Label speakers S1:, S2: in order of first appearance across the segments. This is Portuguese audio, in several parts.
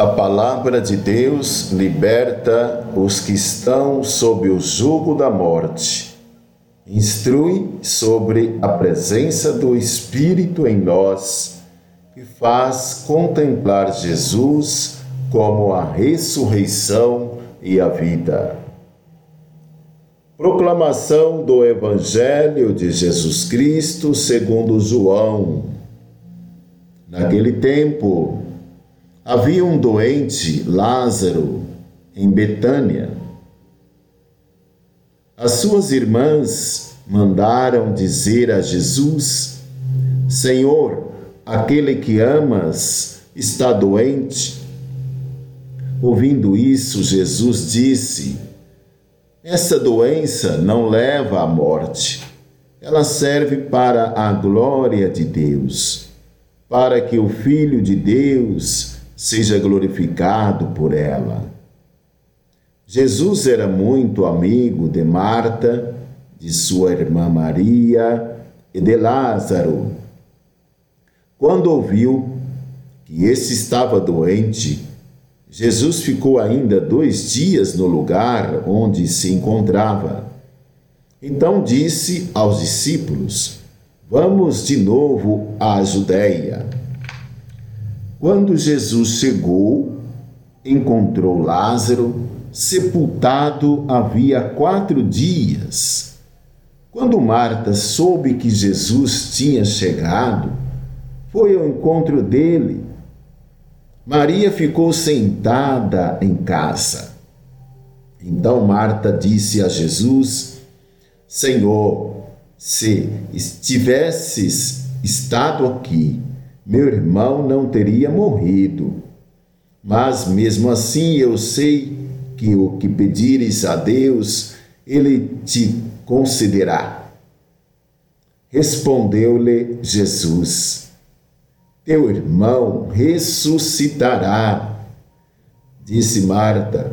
S1: A palavra de Deus liberta os que estão sob o jugo da morte. Instrui sobre a presença do Espírito em nós e faz contemplar Jesus como a ressurreição e a vida. Proclamação do Evangelho de Jesus Cristo segundo João. Naquele tempo, havia um doente, Lázaro, em Betânia. As suas irmãs mandaram dizer a Jesus: Senhor, aquele que amas está doente. Ouvindo isso, Jesus disse: essa doença não leva à morte. Ela serve para a glória de Deus, para que o Filho de Deus seja glorificado por ela. Jesus era muito amigo de Marta, de sua irmã Maria e de Lázaro. Quando ouviu que esse estava doente, Jesus ficou ainda dois dias no lugar onde se encontrava. Então disse aos discípulos: Vamos de novo à Judéia. Quando Jesus chegou, encontrou Lázaro sepultado havia quatro dias. Quando Marta soube que Jesus tinha chegado, foi ao encontro dele Maria ficou sentada em casa. Então Marta disse a Jesus: Senhor, se estivesses estado aqui, meu irmão não teria morrido. Mas mesmo assim eu sei que o que pedires a Deus, ele te concederá. Respondeu-lhe Jesus: teu irmão ressuscitará. Disse Marta: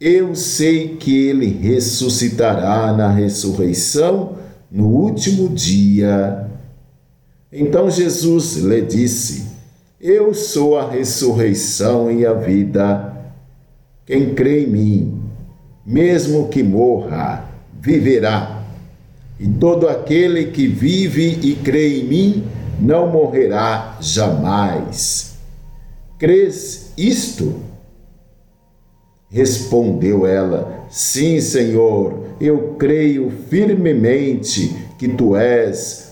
S1: Eu sei que ele ressuscitará na ressurreição no último dia. Então Jesus lhe disse: Eu sou a ressurreição e a vida. Quem crê em mim, mesmo que morra, viverá. E todo aquele que vive e crê em mim, não morrerá jamais. Crês isto? Respondeu ela: Sim, Senhor, eu creio firmemente que tu és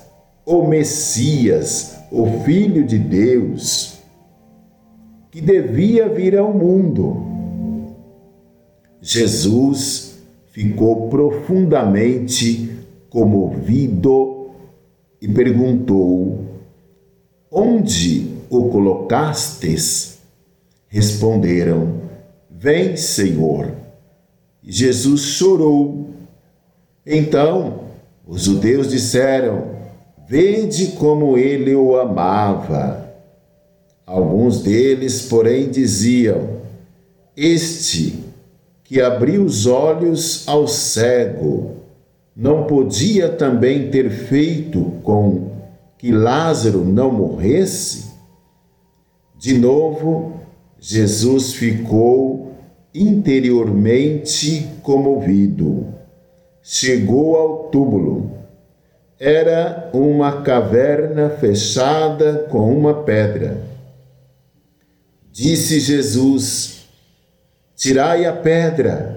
S1: o Messias, o Filho de Deus, que devia vir ao mundo. Jesus ficou profundamente comovido e perguntou Onde o colocastes? Responderam: Vem, Senhor. Jesus chorou. Então os judeus disseram: Vede como ele o amava. Alguns deles, porém, diziam: Este que abriu os olhos ao cego, não podia também ter feito com que Lázaro não morresse? De novo, Jesus ficou interiormente comovido. Chegou ao túmulo. Era uma caverna fechada com uma pedra. Disse Jesus: Tirai a pedra.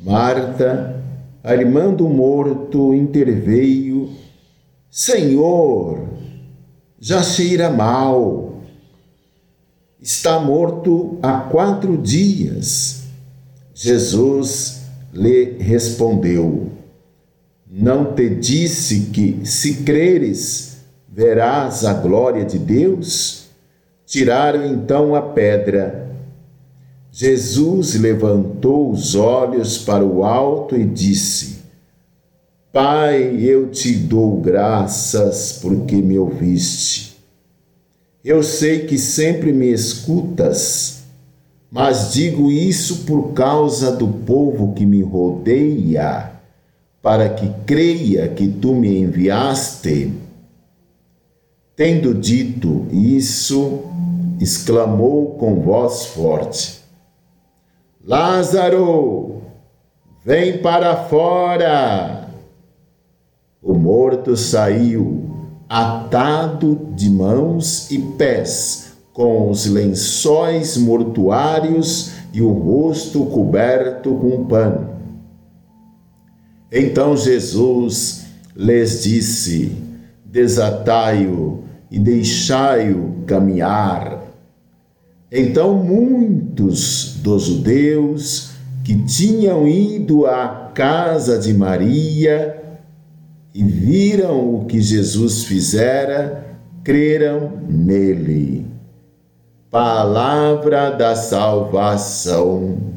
S1: Marta, a irmã do morto, interveio Senhor, já cheira mal, está morto há quatro dias. Jesus lhe respondeu: Não te disse que, se creres, verás a glória de Deus? Tiraram então a pedra. Jesus levantou os olhos para o alto e disse: Pai, eu te dou graças porque me ouviste. Eu sei que sempre me escutas, mas digo isso por causa do povo que me rodeia, para que creia que tu me enviaste. Tendo dito isso, exclamou com voz forte: Lázaro, vem para fora! O morto saiu, atado de mãos e pés, com os lençóis mortuários e o rosto coberto com pano. Então Jesus lhes disse: Desatai-o e deixai-o caminhar. Então muitos dos judeus que tinham ido à casa de Maria e viram o que Jesus fizera, creram nele. Palavra da salvação.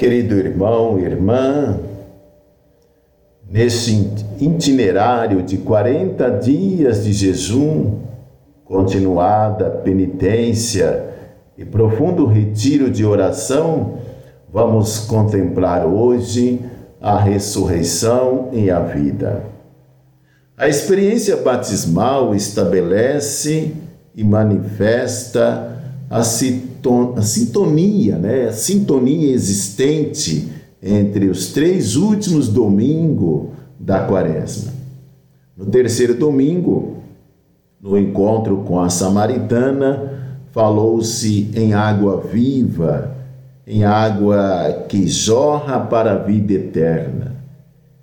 S1: Querido irmão e irmã, nesse itinerário de 40 dias de jejum, continuada penitência e profundo retiro de oração, vamos contemplar hoje a ressurreição e a vida. A experiência batismal estabelece e manifesta a, sintonia, né? a sintonia existente entre os três últimos domingos da quaresma. No terceiro domingo, no encontro com a samaritana, falou-se em água viva, em água que jorra para a vida eterna.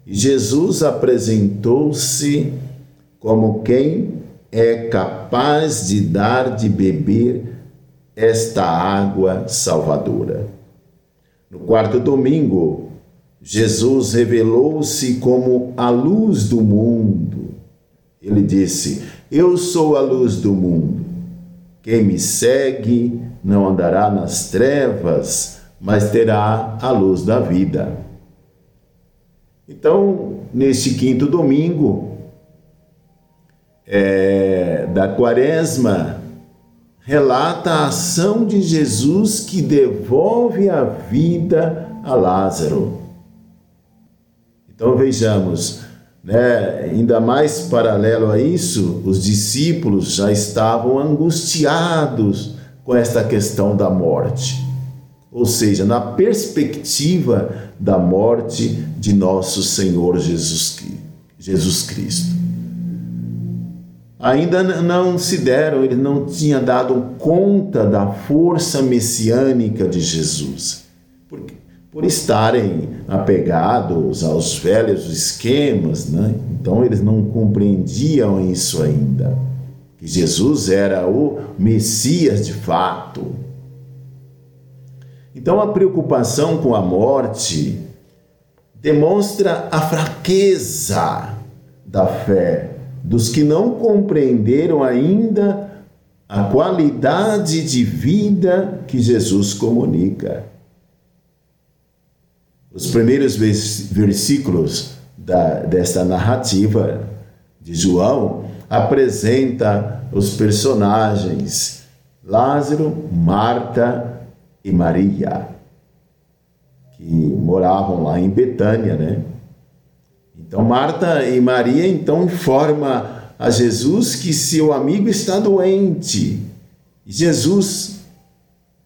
S1: E Jesus apresentou-se como quem é capaz de dar de beber esta água salvadora. No quarto domingo, Jesus revelou-se como a luz do mundo. Ele disse: Eu sou a luz do mundo. Quem me segue não andará nas trevas, mas terá a luz da vida. Então, neste quinto domingo é, da Quaresma, relata a ação de Jesus que devolve a vida a Lázaro. Então vejamos, né, ainda mais paralelo a isso, os discípulos já estavam angustiados com esta questão da morte. Ou seja, na perspectiva da morte de nosso Senhor Jesus, Jesus Cristo ainda não se deram, eles não tinham dado conta da força messiânica de Jesus, por, por estarem apegados aos velhos esquemas, né? então eles não compreendiam isso ainda, que Jesus era o Messias de fato. Então a preocupação com a morte demonstra a fraqueza da fé dos que não compreenderam ainda a qualidade de vida que Jesus comunica. Os primeiros versículos da, desta narrativa de João apresenta os personagens Lázaro, Marta e Maria, que moravam lá em Betânia, né? Então Marta e Maria então informa a Jesus que seu amigo está doente. E Jesus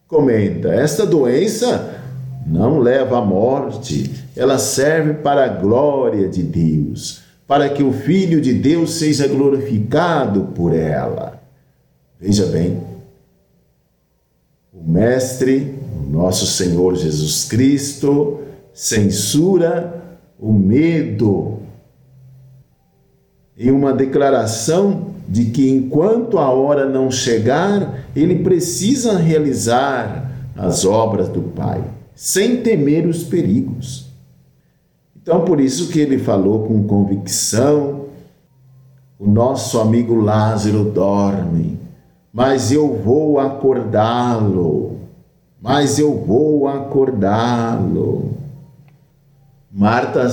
S1: comenta: esta doença não leva à morte, ela serve para a glória de Deus, para que o Filho de Deus seja glorificado por ela. Veja bem, o Mestre, o nosso Senhor Jesus Cristo, censura o medo e uma declaração de que enquanto a hora não chegar, ele precisa realizar as obras do Pai, sem temer os perigos. Então, por isso que ele falou com convicção: o nosso amigo Lázaro dorme, mas eu vou acordá-lo, mas eu vou acordá-lo. Marta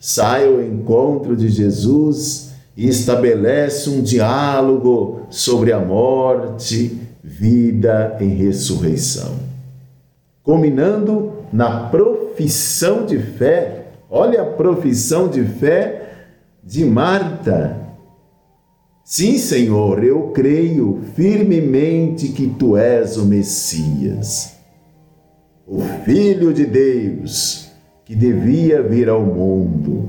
S1: sai ao encontro de Jesus e estabelece um diálogo sobre a morte, vida e ressurreição. Combinando na profissão de fé, olha a profissão de fé de Marta. Sim, Senhor, eu creio firmemente que tu és o Messias, o Filho de Deus que devia vir ao mundo.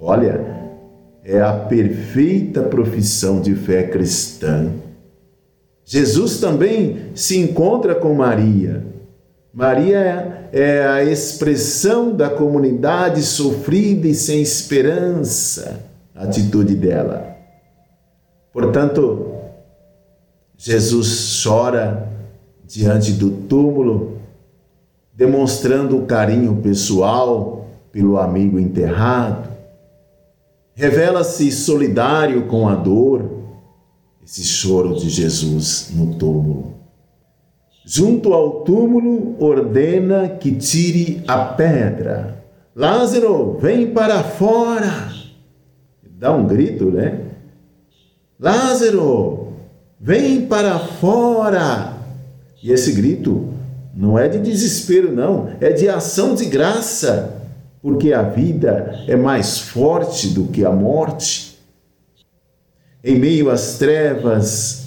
S1: Olha, é a perfeita profissão de fé cristã. Jesus também se encontra com Maria. Maria é a expressão da comunidade sofrida e sem esperança, a atitude dela. Portanto, Jesus chora diante do túmulo, demonstrando o carinho pessoal pelo amigo enterrado. Revela-se solidário com a dor, esse choro de Jesus no túmulo. Junto ao túmulo, ordena que tire a pedra. Lázaro, vem para fora! Dá um grito, né? Lázaro, vem para fora! E esse grito não é de desespero, não, é de ação de graça, porque a vida é mais forte do que a morte. Em meio às trevas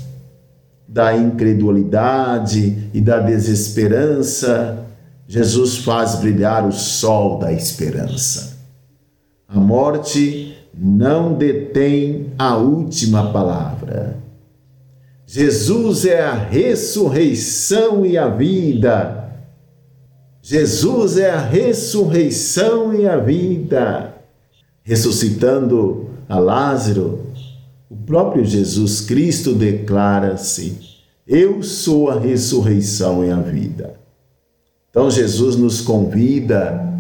S1: da incredulidade e da desesperança, Jesus faz brilhar o sol da esperança. A morte não detém a última palavra. Jesus é a ressurreição e a vida. Jesus é a ressurreição e a vida. Ressuscitando a Lázaro, o próprio Jesus Cristo declara-se: Eu sou a ressurreição e a vida. Então Jesus nos convida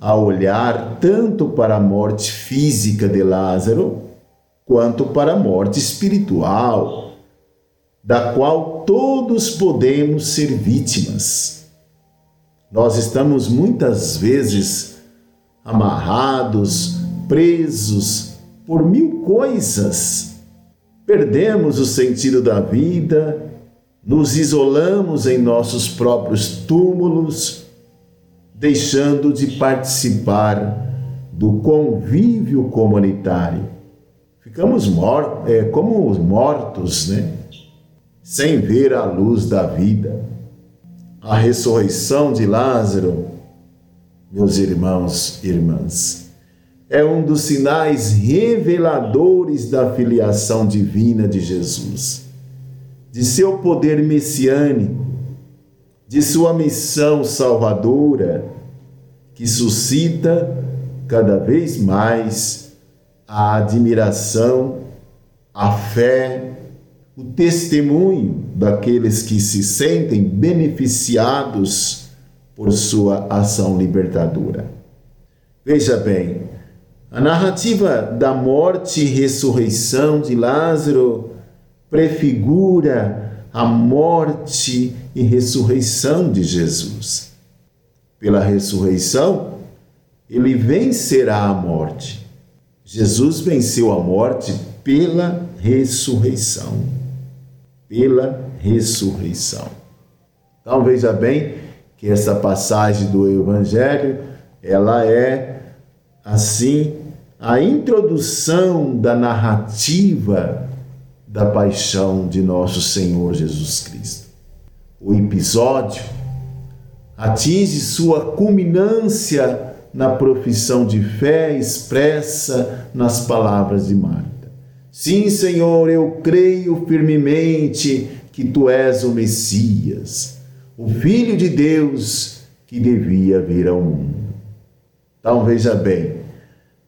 S1: a olhar tanto para a morte física de Lázaro, quanto para a morte espiritual, da qual todos podemos ser vítimas. Nós estamos muitas vezes amarrados, presos por mil coisas. Perdemos o sentido da vida, nos isolamos em nossos próprios túmulos, deixando de participar do convívio comunitário. Ficamos mor é, como mortos, né? Sem ver a luz da vida. A ressurreição de Lázaro, meus irmãos e irmãs, é um dos sinais reveladores da filiação divina de Jesus, de seu poder messiânico, de sua missão salvadora, que suscita cada vez mais a admiração, a fé, o testemunho daqueles que se sentem beneficiados por sua ação libertadora. Veja bem, a narrativa da morte e ressurreição de Lázaro prefigura a morte e ressurreição de Jesus. Pela ressurreição, ele vencerá a morte. Jesus venceu a morte pela ressurreição. Pela ressurreição. Então veja bem que essa passagem do Evangelho, ela é assim a introdução da narrativa da paixão de nosso Senhor Jesus Cristo. O episódio atinge sua culminância na profissão de fé expressa nas palavras de Marta. Sim, Senhor, eu creio firmemente que tu és o Messias, o Filho de Deus que devia vir ao mundo. Então veja bem,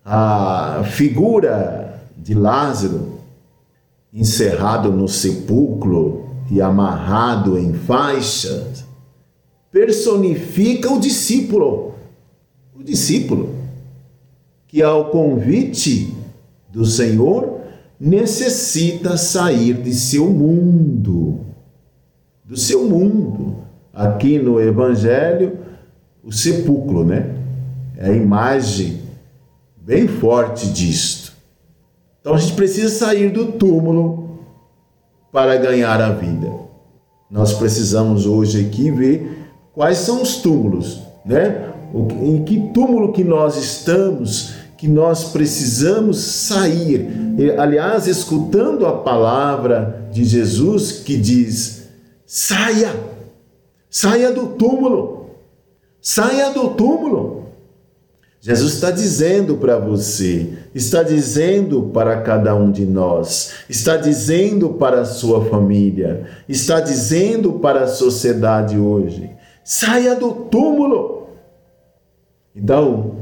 S1: a figura de Lázaro encerrado no sepulcro e amarrado em faixas personifica o discípulo, o discípulo que ao convite do Senhor necessita sair de seu mundo, do seu mundo. Aqui no Evangelho, o sepulcro, né? É a imagem bem forte disto. Então a gente precisa sair do túmulo para ganhar a vida. Nós precisamos hoje aqui ver quais são os túmulos, né? Em que túmulo que nós estamos que nós precisamos sair. Aliás, escutando a palavra de Jesus que diz: saia, saia do túmulo, saia do túmulo. Jesus está dizendo para você, está dizendo para cada um de nós, está dizendo para a sua família, está dizendo para a sociedade hoje: saia do túmulo. Então,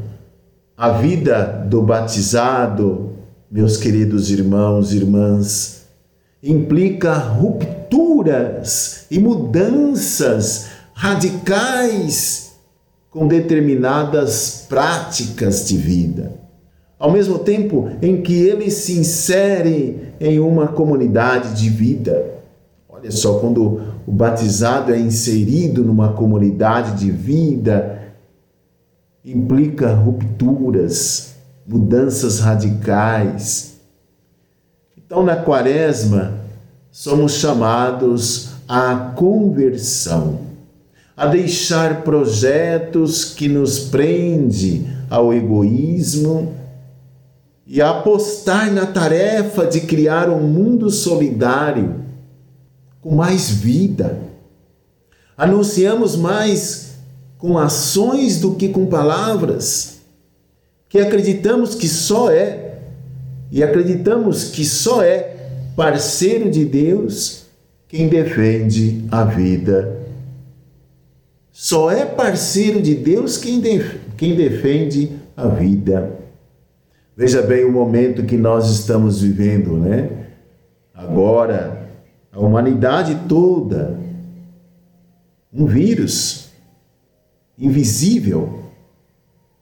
S1: a vida do batizado, meus queridos irmãos e irmãs, implica rupturas e mudanças radicais com determinadas práticas de vida. Ao mesmo tempo em que ele se insere em uma comunidade de vida. Olha só, quando o batizado é inserido numa comunidade de vida, implica rupturas, mudanças radicais. Então, na Quaresma, somos chamados à conversão, a deixar projetos que nos prende ao egoísmo e a apostar na tarefa de criar um mundo solidário com mais vida. Anunciamos mais com ações do que com palavras, que acreditamos que só é, e acreditamos que só é parceiro de Deus quem defende a vida. Só é parceiro de Deus quem, def quem defende a vida. Veja bem o momento que nós estamos vivendo, né? Agora, a humanidade toda, um vírus invisível,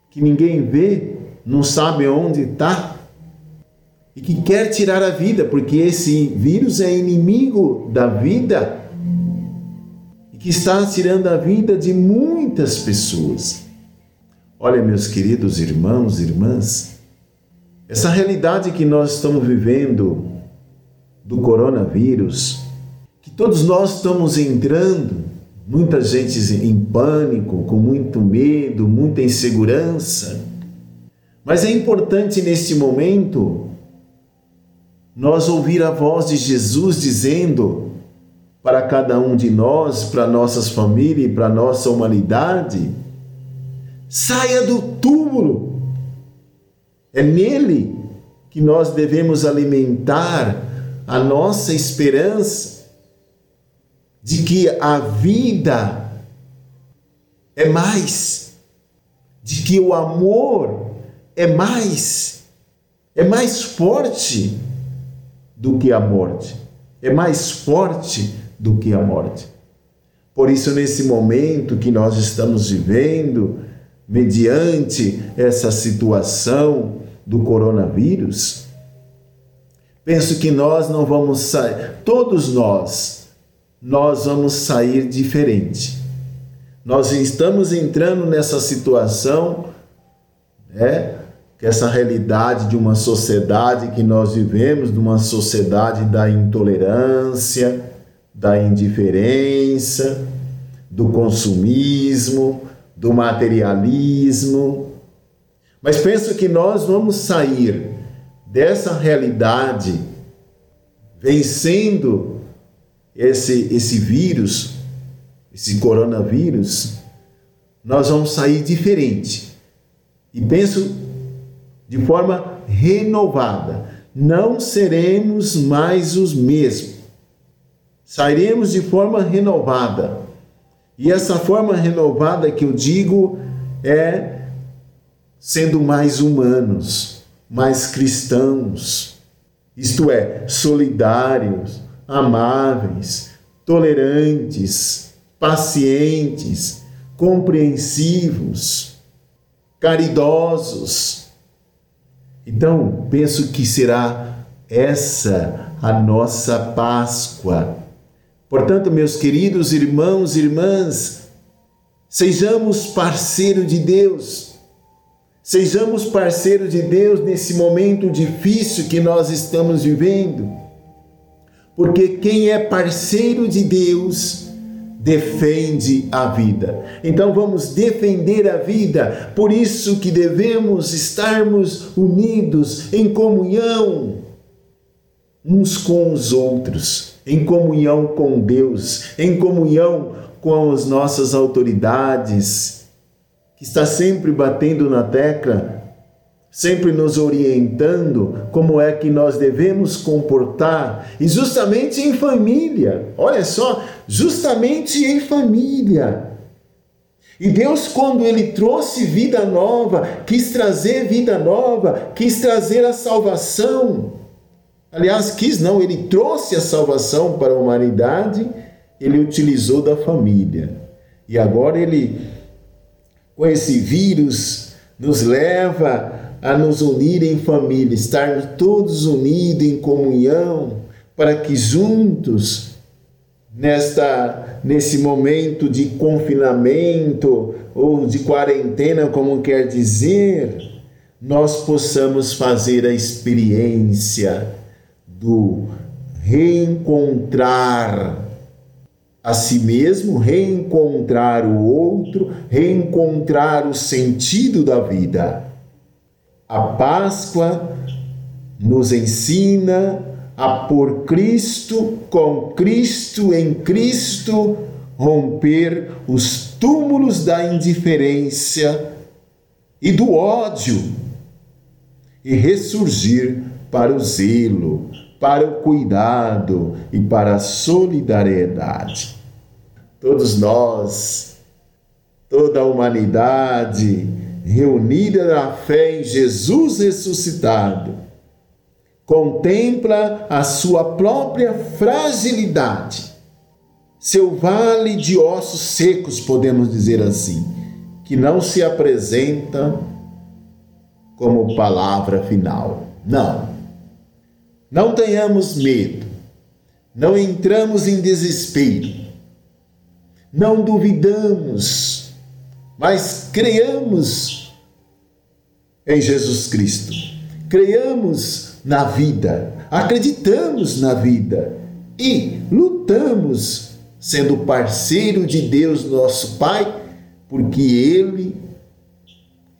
S1: que ninguém vê, não sabe onde está, e que quer tirar a vida, porque esse vírus é inimigo da vida e que está tirando a vida de muitas pessoas. Olha, meus queridos irmãos e irmãs, essa realidade que nós estamos vivendo do coronavírus, que todos nós estamos entrando muita gente em pânico, com muito medo, muita insegurança. Mas é importante neste momento nós ouvir a voz de Jesus dizendo para cada um de nós, para nossas famílias e para nossa humanidade: saia do túmulo. É nele que nós devemos alimentar a nossa esperança de que a vida é mais, de que o amor é mais, é mais forte do que a morte, é mais forte do que a morte. Por isso, nesse momento que nós estamos vivendo, mediante essa situação do coronavírus, penso que nós não vamos sair, todos nós, nós vamos sair diferente. Nós estamos entrando nessa situação, né? Que essa realidade de uma sociedade que nós vivemos, de uma sociedade da intolerância, da indiferença, do consumismo, do materialismo. Mas penso que nós vamos sair dessa realidade vencendo esse, esse vírus, esse coronavírus, nós vamos sair diferente. E penso de forma renovada. Não seremos mais os mesmos. Sairemos de forma renovada. E essa forma renovada que eu digo é sendo mais humanos, mais cristãos, isto é, solidários, amáveis, tolerantes, pacientes, compreensivos, caridosos. Então, penso que será essa a nossa Páscoa. Portanto, meus queridos irmãos e irmãs, sejamos parceiro de Deus. Sejamos parceiro de Deus nesse momento difícil que nós estamos vivendo porque quem é parceiro de Deus defende a vida. Então vamos defender a vida, por isso que devemos estarmos unidos em comunhão uns com os outros, em comunhão com Deus, em comunhão com as nossas autoridades, que está sempre batendo na tecla sempre nos orientando como é que nós devemos comportar, e justamente em família. Olha só, justamente em família. E Deus, quando Ele trouxe vida nova, quis trazer vida nova, quis trazer a salvação. Aliás, quis não, Ele trouxe a salvação para a humanidade, Ele utilizou da família. E agora Ele, com esse vírus, nos leva a nos unir em família, estarmos todos unidos em comunhão, para que juntos, nesta, nesse momento de confinamento ou de quarentena, como quer dizer, nós possamos fazer a experiência do reencontrar a si mesmo, reencontrar o outro, reencontrar o sentido da vida. A Páscoa nos ensina a por Cristo, com Cristo, em Cristo, romper os túmulos da indiferença e do ódio e ressurgir para o zelo, para o cuidado e para a solidariedade. Todos nós, toda a humanidade, reunida na fé em Jesus ressuscitado, contempla a sua própria fragilidade, seu vale de ossos secos, podemos dizer assim, que não se apresenta como palavra final. Não. Não tenhamos medo. Não entramos em desespero. Não duvidamos, mas creamos em Jesus Cristo. Creiamos na vida, acreditamos na vida e lutamos sendo parceiro de Deus, nosso Pai, porque Ele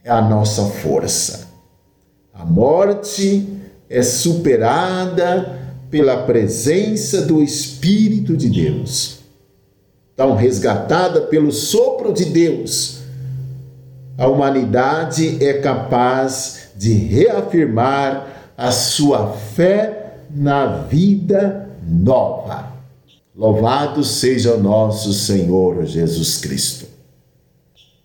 S1: é a nossa força. A morte é superada pela presença do Espírito de Deus. Tão resgatada pelo sopro de Deus a humanidade é capaz de reafirmar a sua fé na vida nova. Louvado seja o nosso Senhor Jesus Cristo.